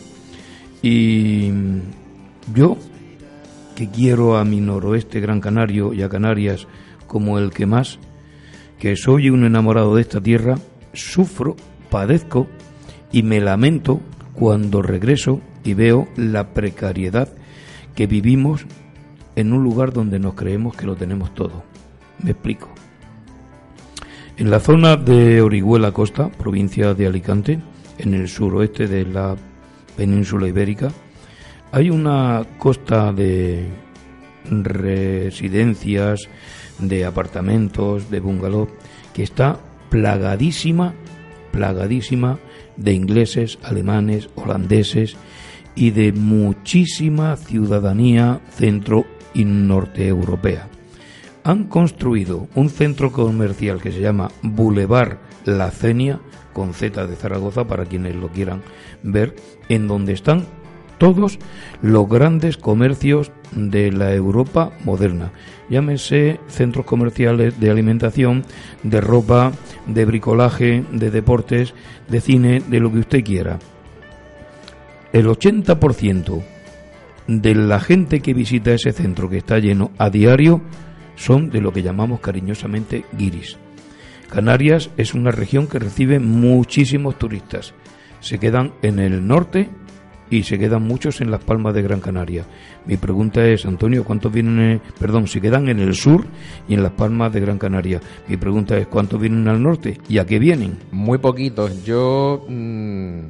y yo que quiero a mi noroeste Gran Canario y a Canarias como el que más, que soy un enamorado de esta tierra, sufro, padezco y me lamento cuando regreso y veo la precariedad que vivimos en un lugar donde nos creemos que lo tenemos todo. Me explico. En la zona de Orihuela Costa, provincia de Alicante, en el suroeste de la península ibérica, hay una costa de residencias, de apartamentos, de bungalow, que está plagadísima, plagadísima de ingleses, alemanes, holandeses y de muchísima ciudadanía centro y norte europea. Han construido un centro comercial que se llama Boulevard La Cenia, con Z de Zaragoza para quienes lo quieran ver, en donde están todos los grandes comercios de la Europa moderna. Llámese centros comerciales de alimentación, de ropa, de bricolaje, de deportes, de cine, de lo que usted quiera el 80% de la gente que visita ese centro que está lleno a diario son de lo que llamamos cariñosamente guiris. Canarias es una región que recibe muchísimos turistas. Se quedan en el norte y se quedan muchos en las Palmas de Gran Canaria. Mi pregunta es, Antonio, ¿cuántos vienen, perdón, se quedan en el sur y en las Palmas de Gran Canaria? Mi pregunta es, ¿cuántos vienen al norte y a qué vienen? Muy poquitos. Yo mm,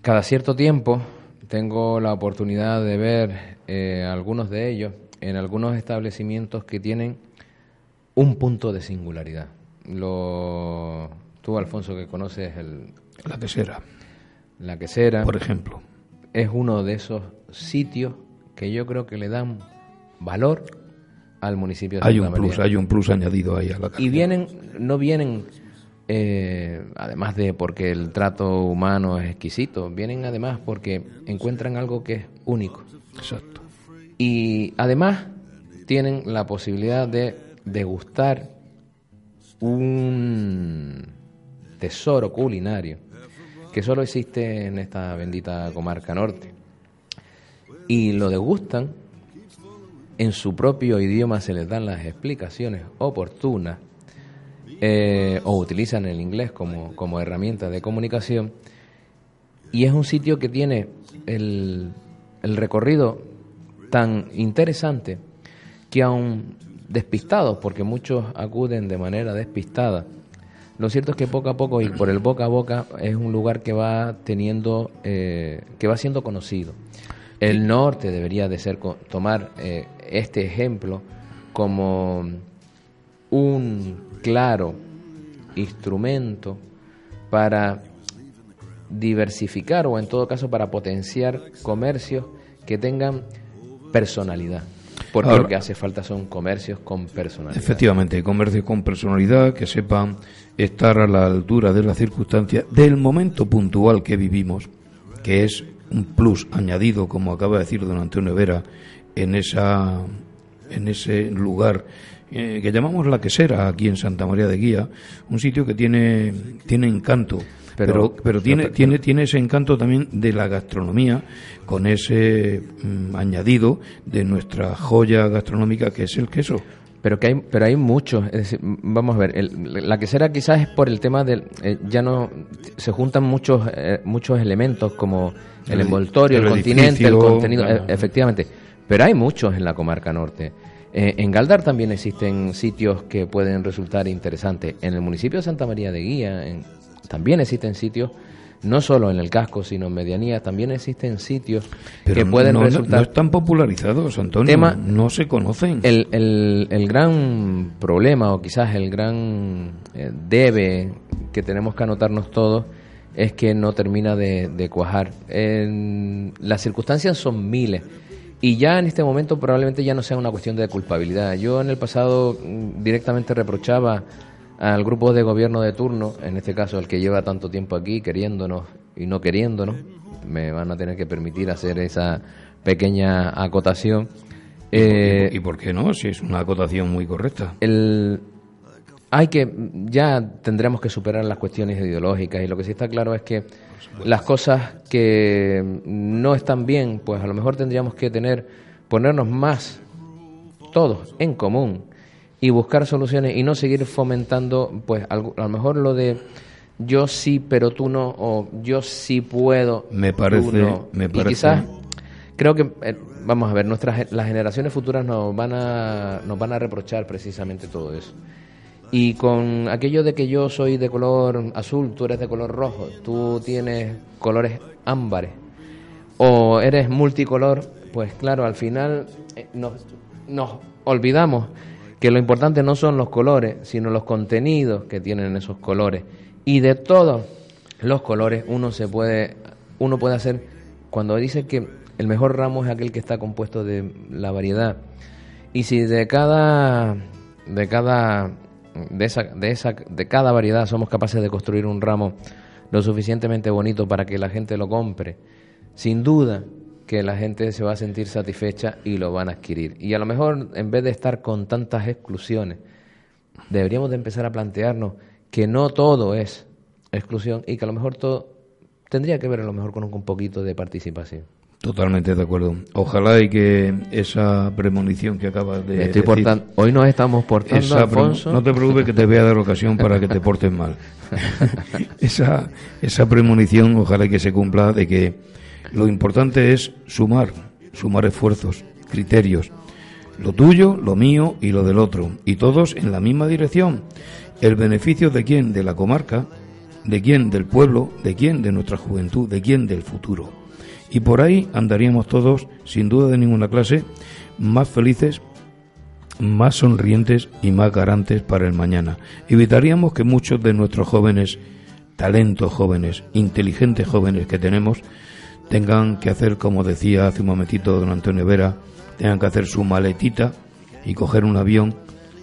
cada cierto tiempo tengo la oportunidad de ver eh, algunos de ellos en algunos establecimientos que tienen un punto de singularidad. Lo, tú, Alfonso, que conoces el, la quesera. La quesera. Por ejemplo. Es uno de esos sitios que yo creo que le dan valor al municipio de hay un plus, Hay un plus añadido ahí a la Y vienen, no vienen eh, además de porque el trato humano es exquisito, vienen además porque encuentran algo que es único. Exacto. Y además tienen la posibilidad de degustar un tesoro culinario que solo existe en esta bendita comarca norte. Y lo degustan, en su propio idioma se les dan las explicaciones oportunas eh, o utilizan el inglés como, como herramienta de comunicación. Y es un sitio que tiene el, el recorrido tan interesante que aún despistados, porque muchos acuden de manera despistada, lo cierto es que poco a poco y por el boca a boca es un lugar que va teniendo, eh, que va siendo conocido. El norte debería de ser tomar eh, este ejemplo como un claro instrumento para diversificar o en todo caso para potenciar comercios que tengan personalidad. Porque lo que hace falta son comercios con personalidad. Efectivamente, comercios con personalidad que sepan estar a la altura de las circunstancias del momento puntual que vivimos, que es un plus añadido, como acaba de decir don Antonio Vera, en, esa, en ese lugar eh, que llamamos La Quesera, aquí en Santa María de Guía, un sitio que tiene, tiene encanto. Pero, pero, tiene, tiene, tiene ese encanto también de la gastronomía, con ese mm, añadido de nuestra joya gastronómica que es el queso. Pero que hay, pero hay muchos. vamos a ver, la quesera quizás es por el tema del, eh, ya no se juntan muchos, eh, muchos elementos como el, envoltorio, el, continente, el contenido, e, efectivamente. Pero hay muchos en la comarca norte. Eh, en Galdar también existen sitios que pueden resultar interesantes. En el municipio de Santa María de Guía también existen sitios, no solo en el casco, sino en medianía, también existen sitios que pueden resultar... No están popularizados, Antonio, no se conocen. El, el, gran problema, o quizás el gran eh, debe que tenemos que anotarnos todos, es que no termina de, de cuajar. las circunstancias son miles y ya en este momento probablemente ya no sea una cuestión de culpabilidad. Yo en el pasado mm, directamente reprochaba al grupo de gobierno de turno, en este caso el que lleva tanto tiempo aquí queriéndonos y no queriendo, Me van a tener que permitir hacer esa pequeña acotación. ¿Y, eh, ¿Y por qué no? Si es una acotación muy correcta. El, hay que, ya tendremos que superar las cuestiones ideológicas y lo que sí está claro es que las cosas que no están bien, pues a lo mejor tendríamos que tener, ponernos más todos en común y buscar soluciones y no seguir fomentando, pues a lo mejor lo de yo sí, pero tú no, o yo sí puedo, me parece, me parece. Y quizás creo que eh, vamos a ver, nuestras las generaciones futuras nos van a nos van a reprochar precisamente todo eso. Y con aquello de que yo soy de color azul, tú eres de color rojo, tú tienes colores ámbares o eres multicolor, pues claro, al final eh, nos, nos olvidamos que lo importante no son los colores, sino los contenidos que tienen esos colores. Y de todos los colores uno se puede uno puede hacer cuando dice que el mejor ramo es aquel que está compuesto de la variedad. Y si de cada de cada de esa, de esa de cada variedad somos capaces de construir un ramo lo suficientemente bonito para que la gente lo compre, sin duda que la gente se va a sentir satisfecha y lo van a adquirir. Y a lo mejor en vez de estar con tantas exclusiones, deberíamos de empezar a plantearnos que no todo es exclusión y que a lo mejor todo tendría que ver a lo mejor con un poquito de participación. Totalmente de acuerdo. Ojalá y que esa premonición que acabas de Estoy Hoy nos estamos portando, Alfonso. No te preocupes que te voy a dar ocasión para que te portes mal. *laughs* esa, esa premonición ojalá y que se cumpla de que lo importante es sumar, sumar esfuerzos, criterios. Lo tuyo, lo mío y lo del otro. Y todos en la misma dirección. ¿El beneficio de quién? De la comarca. ¿De quién? Del pueblo. ¿De quién? De nuestra juventud. ¿De quién? Del futuro. Y por ahí andaríamos todos, sin duda de ninguna clase, más felices, más sonrientes y más garantes para el mañana. Evitaríamos que muchos de nuestros jóvenes, talentos jóvenes, inteligentes jóvenes que tenemos, tengan que hacer, como decía hace un momentito don Antonio Vera, tengan que hacer su maletita y coger un avión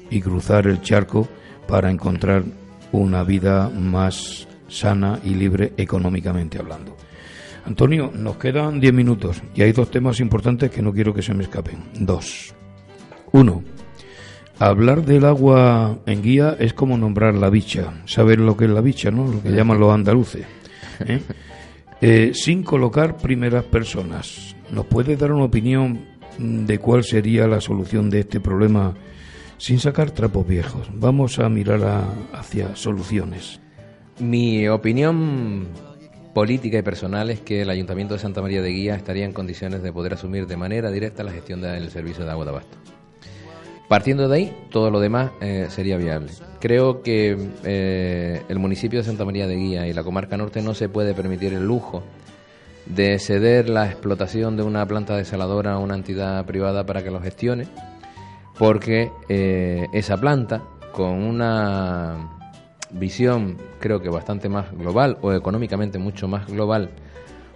y cruzar el charco para encontrar una vida más sana y libre económicamente hablando. Antonio, nos quedan diez minutos y hay dos temas importantes que no quiero que se me escapen. Dos. Uno, hablar del agua en guía es como nombrar la bicha. Saber lo que es la bicha, ¿no? Lo que llaman los andaluces. ¿eh? *laughs* Eh, sin colocar primeras personas. ¿Nos puede dar una opinión de cuál sería la solución de este problema sin sacar trapos viejos? Vamos a mirar hacia soluciones. Mi opinión política y personal es que el Ayuntamiento de Santa María de Guía estaría en condiciones de poder asumir de manera directa la gestión del servicio de agua de abasto. Partiendo de ahí, todo lo demás eh, sería viable. Creo que eh, el municipio de Santa María de Guía y la comarca norte no se puede permitir el lujo de ceder la explotación de una planta desaladora a una entidad privada para que lo gestione, porque eh, esa planta, con una visión creo que bastante más global o económicamente mucho más global,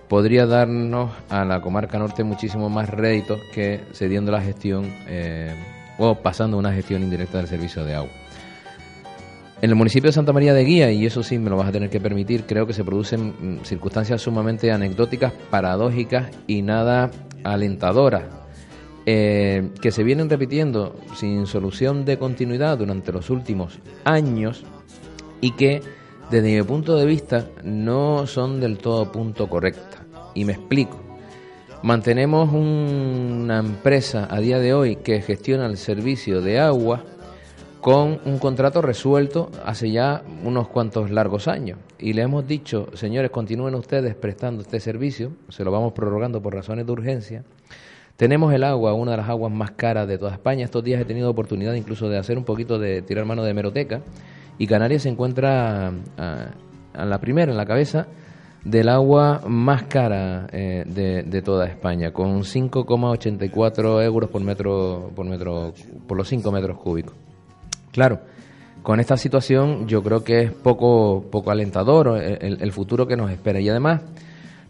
podría darnos a la comarca norte muchísimo más réditos que cediendo la gestión o pasando una gestión indirecta del servicio de agua. En el municipio de Santa María de Guía, y eso sí me lo vas a tener que permitir, creo que se producen mm, circunstancias sumamente anecdóticas, paradójicas y nada alentadoras, eh, que se vienen repitiendo sin solución de continuidad durante los últimos años y que desde mi punto de vista no son del todo punto correcta. Y me explico. Mantenemos una empresa a día de hoy que gestiona el servicio de agua con un contrato resuelto hace ya unos cuantos largos años. Y le hemos dicho, señores, continúen ustedes prestando este servicio, se lo vamos prorrogando por razones de urgencia. Tenemos el agua, una de las aguas más caras de toda España. Estos días he tenido oportunidad incluso de hacer un poquito de tirar mano de meroteca y Canarias se encuentra a, la primera, en la cabeza, del agua más cara eh, de, toda España, con 5,84 euros por metro, por metro, por los 5 metros cúbicos. Claro, con esta situación yo creo que es poco, poco alentador el, futuro que nos espera. Y además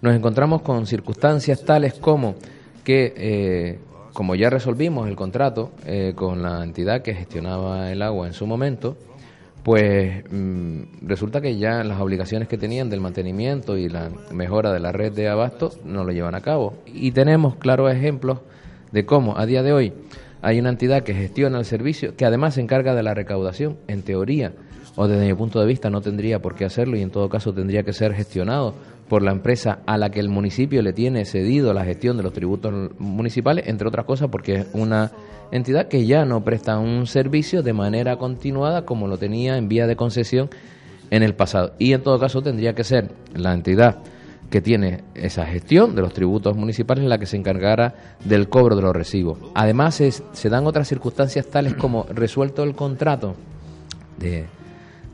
nos encontramos con circunstancias tales como que, eh, como ya resolvimos el contrato eh, con la entidad que gestionaba el agua en su momento, pues mm, resulta que ya las obligaciones que tenían del mantenimiento y la mejora de la red de abasto no lo llevan a cabo. Y tenemos claros ejemplos de cómo a día de hoy hay una entidad que gestiona el servicio, que además se encarga de la recaudación, en teoría, o desde mi punto de vista no tendría por qué hacerlo y en todo caso tendría que ser gestionado por la empresa a la que el municipio le tiene cedido la gestión de los tributos municipales, entre otras cosas porque es una entidad que ya no presta un servicio de manera continuada como lo tenía en vía de concesión en el pasado. Y en todo caso tendría que ser la entidad que tiene esa gestión de los tributos municipales la que se encargara del cobro de los recibos. Además se dan otras circunstancias tales *clears throat* como resuelto el contrato de,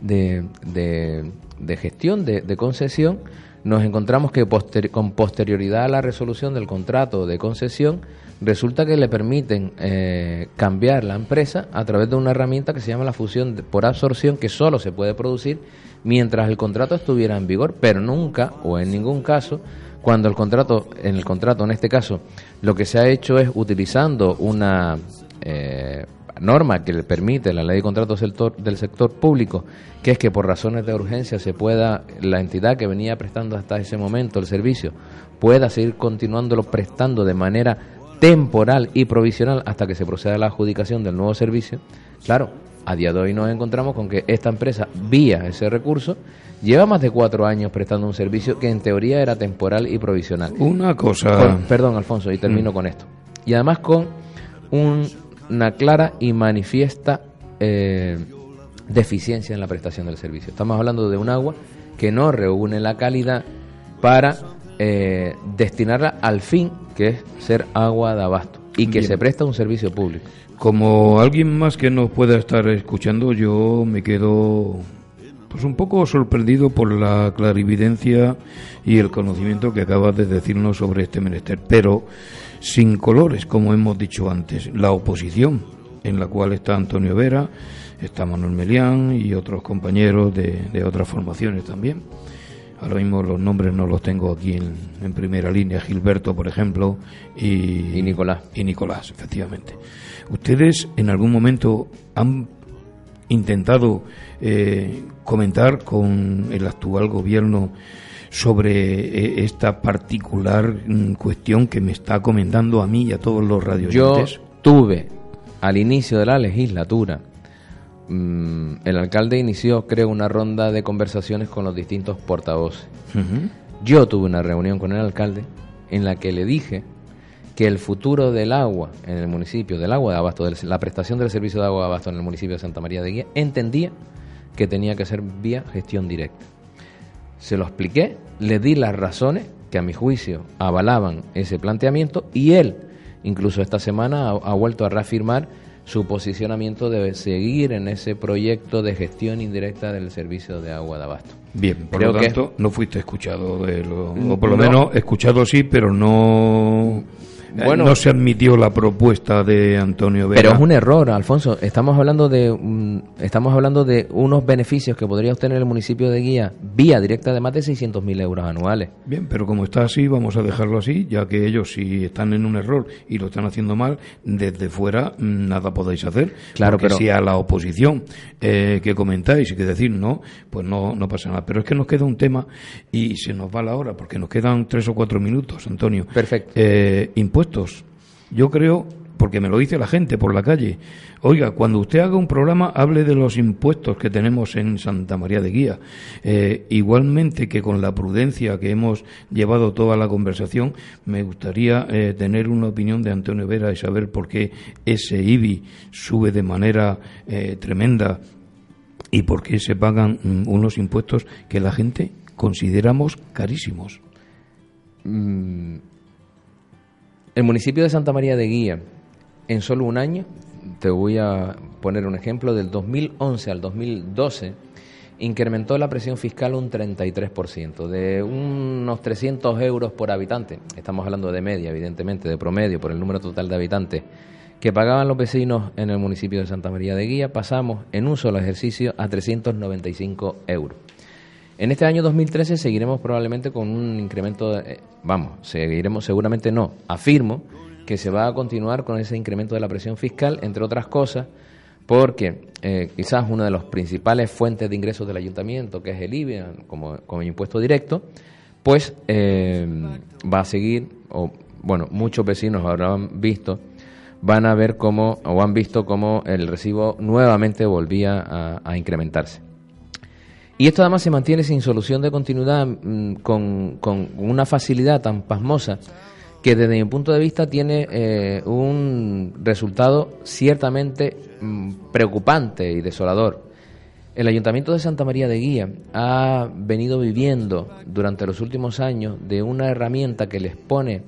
de, gestión, de, concesión, nos encontramos que con posterioridad a la resolución del contrato de concesión resulta que le permiten eh, cambiar la empresa a través de una herramienta que se llama la fusión por absorción que solo se puede producir mientras el contrato estuviera en vigor, pero nunca o en ningún caso cuando el contrato, en el contrato en este caso, lo que se ha hecho es utilizando una eh, norma que le permite la ley de contratos del sector, del sector público, que es que por razones de urgencia se pueda, la entidad que venía prestando hasta ese momento el servicio, pueda seguir continuándolo prestando de manera temporal y provisional hasta que se proceda a la adjudicación del nuevo servicio, claro, a día de hoy nos encontramos con que esta empresa, vía ese recurso, lleva más de cuatro años prestando un servicio que en teoría era temporal y provisional. Una cosa. perdón, Alfonso, y termino mm. con esto. Y además con una clara y manifiesta eh, deficiencia en la prestación del servicio. Estamos hablando de un agua que no reúne la calidad para eh, destinarla al fin que es ser agua de abasto y que se presta un servicio público. Como alguien más que nos pueda estar escuchando, yo me quedo pues un poco sorprendido por la clarividencia y el conocimiento que acabas de decirnos sobre este menester, pero sin colores, como hemos dicho antes, la oposición en la cual está Antonio Vera, está Manuel Melián y otros compañeros de, de otras formaciones también. Ahora mismo los nombres no los tengo aquí en, primera línea, Gilberto, por ejemplo, y, Nicolás. Y Nicolás, efectivamente. ¿Ustedes en algún momento han intentado eh, comentar con el actual gobierno sobre eh, esta particular mm, cuestión que me está comentando a mí y a todos los radios? Yo tuve al inicio de la legislatura Mm, el alcalde inició, creo, una ronda de conversaciones con los distintos portavoces. Yo tuve una reunión con el alcalde en la que le dije que el futuro del agua en el municipio, del agua de abasto, de la prestación del servicio de agua de abasto en el municipio de Santa María de Guía, entendía que tenía que ser vía gestión directa. Se lo expliqué, le di las razones que a mi juicio avalaban ese planteamiento y él, incluso esta semana, ha vuelto a reafirmar su posicionamiento debe seguir en ese proyecto de gestión indirecta del servicio de agua de abasto. Bien, por lo tanto, no fuiste escuchado, de lo, o por lo menos escuchado sí, pero no bueno, no se admitió la propuesta de Antonio Vera. Pero es un error, Alfonso. Estamos hablando de estamos hablando de unos beneficios que podría obtener el municipio de Guía vía directa de más de 600.000 euros anuales. Bien, pero como está así, vamos a dejarlo así, ya que ellos si están en un error y lo están haciendo mal, desde fuera mm, nada podéis hacer. Claro, pero si a la oposición eh, que comentáis y que decir no, pues no, no pasa nada. Pero es que nos queda un tema y se nos va la hora, porque nos quedan tres o cuatro minutos, Antonio. Perfecto. Eh, yo creo, porque me lo dice la gente por la calle, oiga, cuando usted haga un programa, hable de los impuestos que tenemos en Santa María de Guía. Eh, igualmente que con la prudencia que hemos llevado toda la conversación, me gustaría eh, tener una opinión de Antonio Vera y saber por qué ese IBI sube de manera eh, tremenda y por qué se pagan mm, unos impuestos que la gente consideramos carísimos. Mm, el municipio de Santa María de Guía, en solo un año, te voy a poner un ejemplo, del 2011 al 2012, incrementó la presión fiscal un 33%, de unos 300 euros por habitante, estamos hablando de media, evidentemente, de promedio, por el número total de habitantes, que pagaban los vecinos en el municipio de Santa María de Guía, pasamos en un solo ejercicio a 395 euros. En este año 2013 seguiremos probablemente con un incremento, de, eh, vamos, seguiremos seguramente no, afirmo que se va a continuar con ese incremento de la presión fiscal, entre otras cosas, porque eh, quizás una de las principales fuentes de ingresos del ayuntamiento, que es el IBE, como, como impuesto directo, pues eh, va a seguir, o bueno, muchos vecinos habrán visto, van a ver cómo, o han visto cómo el recibo nuevamente volvía a, incrementarse. Y esto además se mantiene sin solución de continuidad, mm, con, con, una facilidad tan pasmosa, que desde mi punto de vista tiene eh, un resultado ciertamente mm, preocupante y desolador. El Ayuntamiento de Santa María de Guía ha venido viviendo durante los últimos años de una herramienta que les pone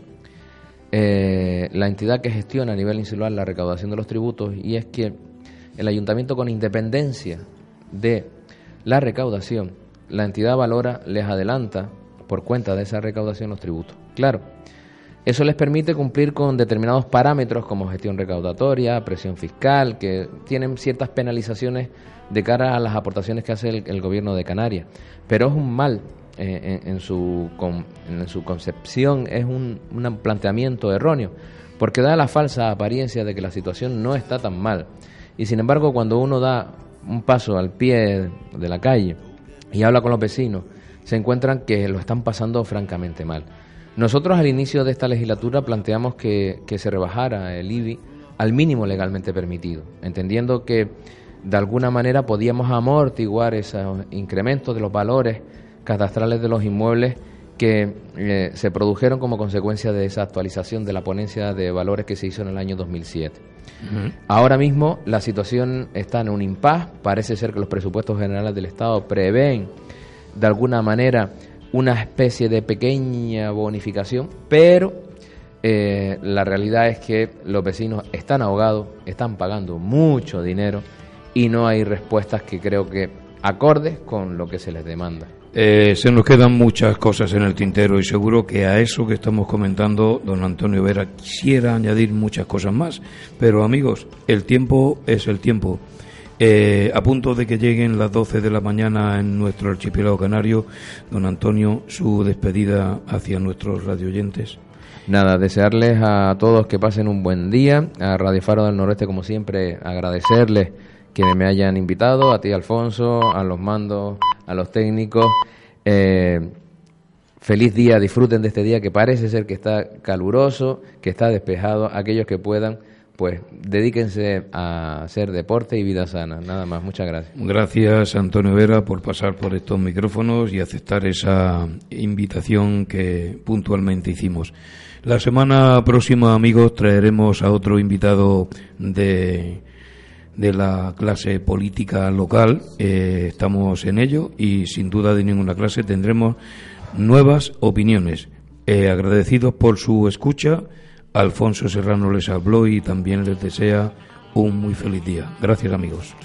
eh, la entidad que gestiona a nivel insular la recaudación de los tributos y es que el ayuntamiento con independencia de la recaudación, la entidad valora, les adelanta por cuenta de esa recaudación los tributos. Claro, eso les permite cumplir con determinados parámetros como gestión recaudatoria, presión fiscal, que tienen ciertas penalizaciones de cara a las aportaciones que hace el gobierno de Canarias. Pero es un mal eh, en, su, en su concepción es un, un planteamiento erróneo, porque da la falsa apariencia de que la situación no está tan mal. Y sin embargo, cuando uno da un paso al pie de la calle y habla con los vecinos, se encuentran que lo están pasando francamente mal. Nosotros al inicio de esta legislatura planteamos que, que se rebajara el IBI al mínimo legalmente permitido, entendiendo que de alguna manera podíamos amortiguar esos incrementos de los valores catastrales de los inmuebles que eh, se produjeron como consecuencia de esa actualización de la ponencia de valores que se hizo en el año 2007. Ahora mismo la situación está en un impas, parece ser que los presupuestos generales del Estado prevén de alguna manera una especie de pequeña bonificación, pero eh, la realidad es que los vecinos están ahogados, están pagando mucho dinero y no hay respuestas que creo que acordes con lo que se les demanda. Eh, se nos quedan muchas cosas en el tintero y seguro que a eso que estamos comentando, don Antonio Vera quisiera añadir muchas cosas más. Pero amigos, el tiempo es el tiempo. Eh, a punto de que lleguen las 12 de la mañana en nuestro archipiélago canario, don Antonio, su despedida hacia nuestros radioyentes. Nada, desearles a todos que pasen un buen día. A Radio Faro del Noreste, como siempre, agradecerles que me hayan invitado, a ti Alfonso, a los mandos, a los técnicos. Eh, feliz día, disfruten de este día que parece ser que está caluroso, que está despejado. Aquellos que puedan, pues dedíquense a hacer deporte y vida sana. Nada más, muchas gracias. Gracias, Antonio Vera, por pasar por estos micrófonos y aceptar esa invitación que puntualmente hicimos. La semana próxima, amigos, traeremos a otro invitado de de la clase política local. Eh, estamos en ello y sin duda de ninguna clase tendremos nuevas opiniones. Eh, agradecidos por su escucha, Alfonso Serrano les habló y también les desea un muy feliz día. Gracias amigos.